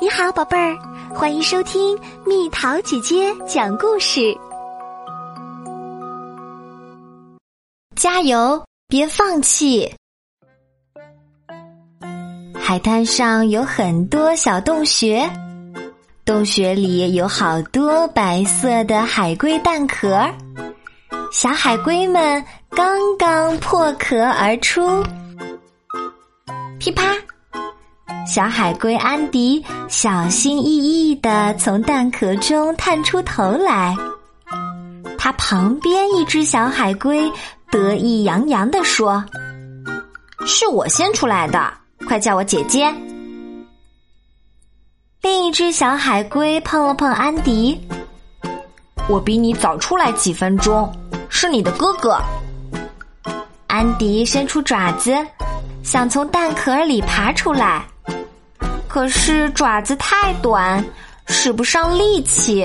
你好，宝贝儿，欢迎收听蜜桃姐姐讲故事。加油，别放弃！海滩上有很多小洞穴，洞穴里有好多白色的海龟蛋壳，小海龟们刚刚破壳而出，噼啪。小海龟安迪小心翼翼的从蛋壳中探出头来，他旁边一只小海龟得意洋洋地说：“是我先出来的，快叫我姐姐。”另一只小海龟碰了碰安迪：“我比你早出来几分钟，是你的哥哥。”安迪伸出爪子，想从蛋壳里爬出来。可是爪子太短，使不上力气，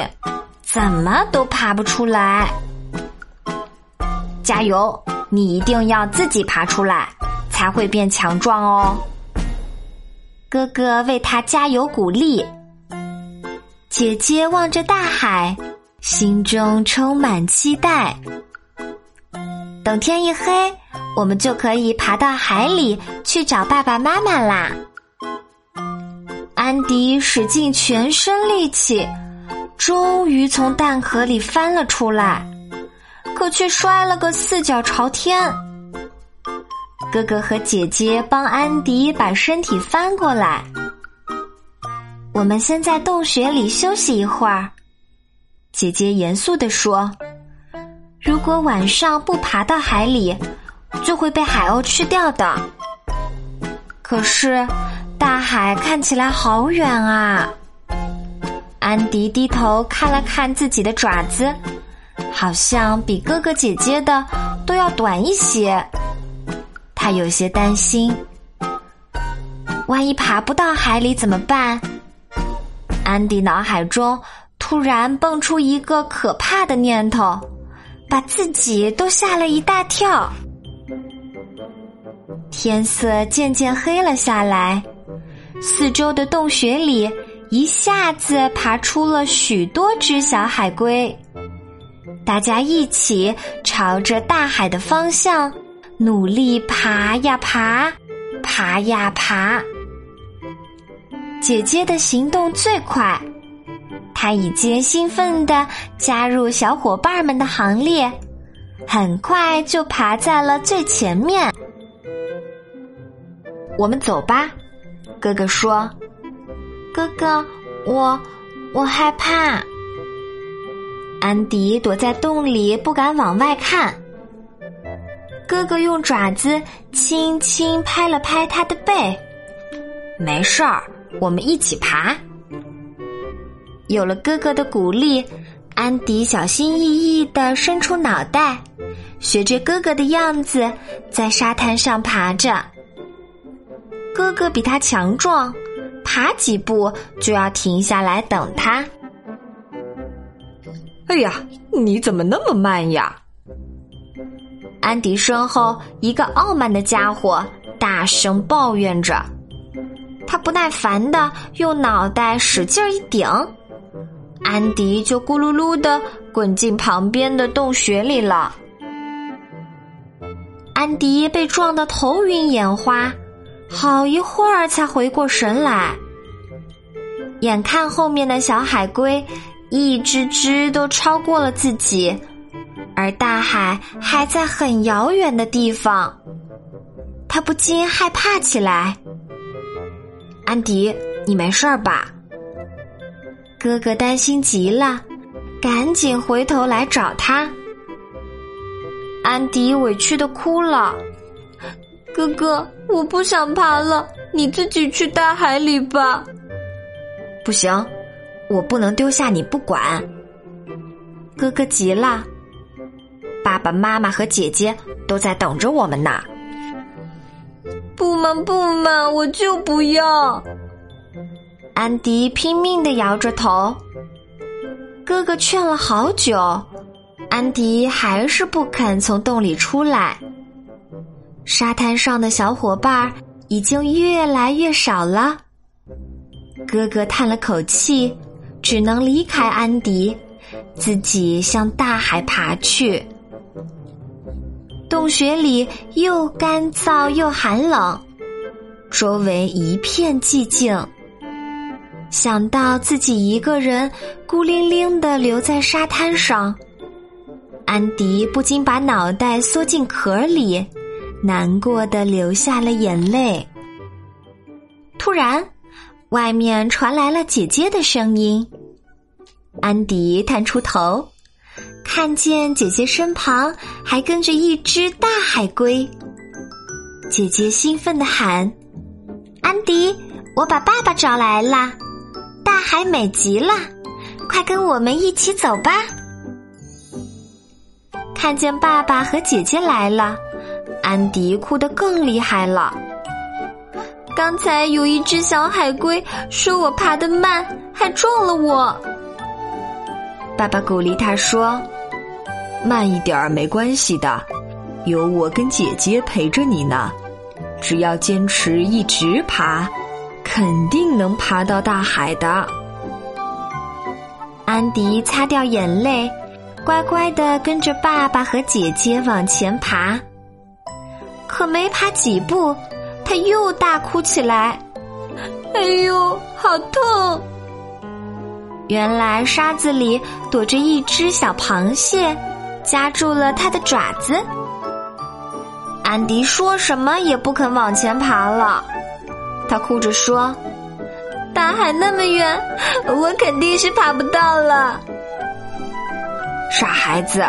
怎么都爬不出来。加油，你一定要自己爬出来，才会变强壮哦。哥哥为他加油鼓励。姐姐望着大海，心中充满期待。等天一黑，我们就可以爬到海里去找爸爸妈妈啦。安迪使尽全身力气，终于从蛋壳里翻了出来，可却摔了个四脚朝天。哥哥和姐姐帮安迪把身体翻过来。我们先在洞穴里休息一会儿，姐姐严肃地说：“如果晚上不爬到海里，就会被海鸥吃掉的。”可是。大海看起来好远啊！安迪低头看了看自己的爪子，好像比哥哥姐姐的都要短一些。他有些担心，万一爬不到海里怎么办？安迪脑海中突然蹦出一个可怕的念头，把自己都吓了一大跳。天色渐渐黑了下来。四周的洞穴里一下子爬出了许多只小海龟，大家一起朝着大海的方向努力爬呀爬，爬呀爬。姐姐的行动最快，她已经兴奋地加入小伙伴们的行列，很快就爬在了最前面。我们走吧。哥哥说：“哥哥，我我害怕。”安迪躲在洞里，不敢往外看。哥哥用爪子轻轻拍了拍他的背，“没事儿，我们一起爬。”有了哥哥的鼓励，安迪小心翼翼地伸出脑袋，学着哥哥的样子，在沙滩上爬着。哥哥比他强壮，爬几步就要停下来等他。哎呀，你怎么那么慢呀？安迪身后一个傲慢的家伙大声抱怨着，他不耐烦的用脑袋使劲一顶，安迪就咕噜噜的滚进旁边的洞穴里了。安迪被撞得头晕眼花。好一会儿才回过神来，眼看后面的小海龟一只只都超过了自己，而大海还在很遥远的地方，他不禁害怕起来。安迪，你没事儿吧？哥哥担心极了，赶紧回头来找他。安迪委屈的哭了。哥哥，我不想爬了，你自己去大海里吧。不行，我不能丢下你不管。哥哥急了，爸爸妈妈和姐姐都在等着我们呢。不嘛不嘛，我就不要。安迪拼命的摇着头，哥哥劝了好久，安迪还是不肯从洞里出来。沙滩上的小伙伴已经越来越少了，哥哥叹了口气，只能离开安迪，自己向大海爬去。洞穴里又干燥又寒冷，周围一片寂静。想到自己一个人孤零零的留在沙滩上，安迪不禁把脑袋缩进壳里，难过的流下了眼泪。突然，外面传来了姐姐的声音。安迪探出头。看见姐姐身旁还跟着一只大海龟，姐姐兴奋的喊：“安迪，我把爸爸找来了，海美极了，快跟我们一起走吧！”看见爸爸和姐姐来了，安迪哭得更厉害了。刚才有一只小海龟说我爬得慢，还撞了我。爸爸鼓励他说。慢一点没关系的，有我跟姐姐陪着你呢。只要坚持一直爬，肯定能爬到大海的。安迪擦掉眼泪，乖乖的跟着爸爸和姐姐往前爬。可没爬几步，他又大哭起来：“哎呦，好痛！”原来沙子里躲着一只小螃蟹。夹住了他的爪子，安迪说什么也不肯往前爬了。他哭着说：“大海那么远，我肯定是爬不到了。”傻孩子，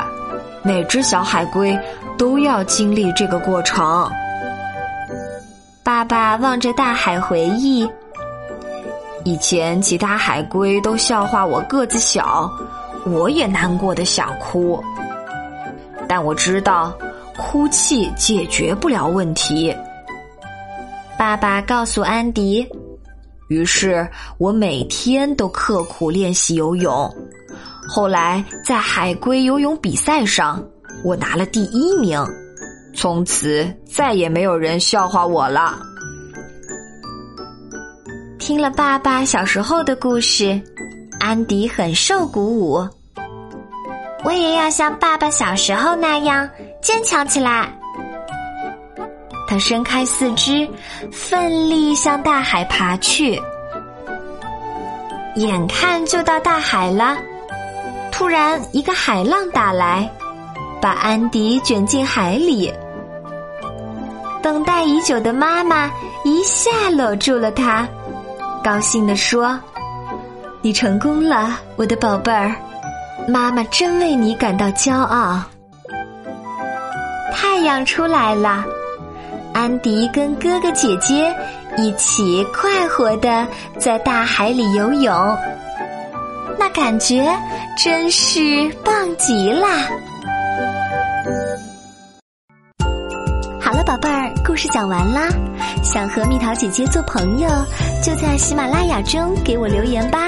每只小海龟都要经历这个过程。爸爸望着大海回忆：以前其他海龟都笑话我个子小，我也难过的想哭。但我知道，哭泣解决不了问题。爸爸告诉安迪，于是我每天都刻苦练习游泳。后来在海龟游泳比赛上，我拿了第一名。从此再也没有人笑话我了。听了爸爸小时候的故事，安迪很受鼓舞。我也要像爸爸小时候那样坚强起来。他伸开四肢，奋力向大海爬去。眼看就到大海了，突然一个海浪打来，把安迪卷进海里。等待已久的妈妈一下搂住了他，高兴地说：“你成功了，我的宝贝儿。”妈妈真为你感到骄傲。太阳出来了，安迪跟哥哥姐姐一起快活的在大海里游泳，那感觉真是棒极了。好了，宝贝儿，故事讲完啦。想和蜜桃姐姐做朋友，就在喜马拉雅中给我留言吧。